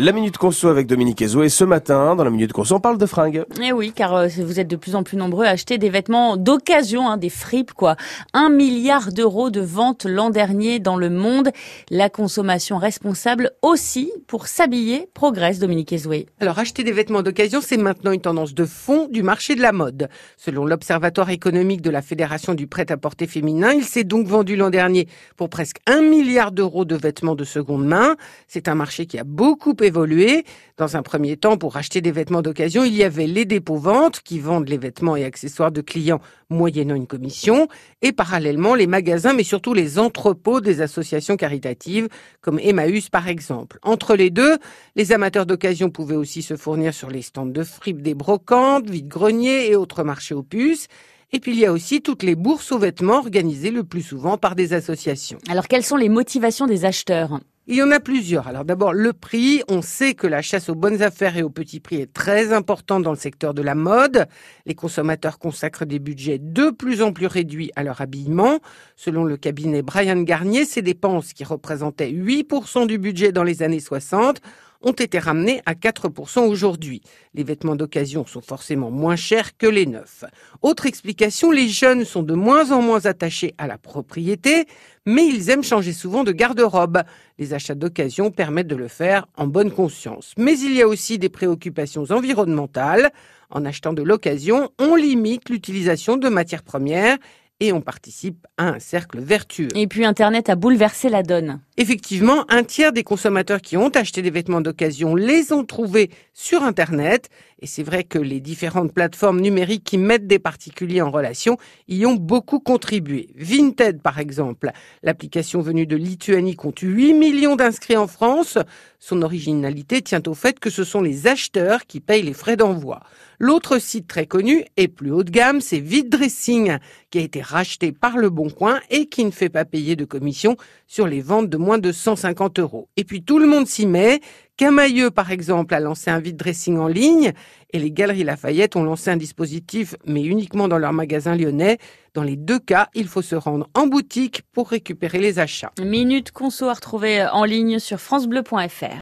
La Minute Conso avec Dominique Ezo et ce matin, dans la Minute Conso, on parle de fringues. Eh oui, car euh, vous êtes de plus en plus nombreux à acheter des vêtements d'occasion, hein, des fripes quoi. Un milliard d'euros de ventes l'an dernier dans le monde. La consommation responsable aussi pour s'habiller progresse, Dominique Ezoué. Alors acheter des vêtements d'occasion, c'est maintenant une tendance de fond du marché de la mode. Selon l'Observatoire économique de la Fédération du prêt-à-porter féminin, il s'est donc vendu l'an dernier pour presque un milliard d'euros de vêtements de seconde main. C'est un marché qui a beaucoup évolué. Dans un premier temps, pour acheter des vêtements d'occasion, il y avait les dépôts-ventes qui vendent les vêtements et accessoires de clients moyennant une commission, et parallèlement les magasins, mais surtout les entrepôts des associations caritatives, comme Emmaüs par exemple. Entre les deux, les amateurs d'occasion pouvaient aussi se fournir sur les stands de fripes des brocantes, vide-greniers et autres marchés aux puces. Et puis il y a aussi toutes les bourses aux vêtements organisées le plus souvent par des associations. Alors quelles sont les motivations des acheteurs? Il y en a plusieurs. Alors d'abord, le prix. On sait que la chasse aux bonnes affaires et aux petits prix est très importante dans le secteur de la mode. Les consommateurs consacrent des budgets de plus en plus réduits à leur habillement. Selon le cabinet Brian Garnier, ces dépenses qui représentaient 8% du budget dans les années 60 ont été ramenés à 4% aujourd'hui. Les vêtements d'occasion sont forcément moins chers que les neufs. Autre explication, les jeunes sont de moins en moins attachés à la propriété, mais ils aiment changer souvent de garde-robe. Les achats d'occasion permettent de le faire en bonne conscience. Mais il y a aussi des préoccupations environnementales. En achetant de l'occasion, on limite l'utilisation de matières premières et on participe à un cercle vertueux. Et puis Internet a bouleversé la donne. Effectivement, un tiers des consommateurs qui ont acheté des vêtements d'occasion les ont trouvés sur Internet. Et c'est vrai que les différentes plateformes numériques qui mettent des particuliers en relation y ont beaucoup contribué. Vinted, par exemple, l'application venue de Lituanie compte 8 millions d'inscrits en France. Son originalité tient au fait que ce sont les acheteurs qui payent les frais d'envoi. L'autre site très connu et plus haut de gamme, c'est Vide Dressing, qui a été racheté par Le Bon Coin et qui ne fait pas payer de commission sur les ventes de moins de 150 euros. Et puis tout le monde s'y met. Camailleux, par exemple, a lancé un vide dressing en ligne et les Galeries Lafayette ont lancé un dispositif, mais uniquement dans leur magasin lyonnais. Dans les deux cas, il faut se rendre en boutique pour récupérer les achats. Minute conso à retrouver en ligne sur francebleu.fr.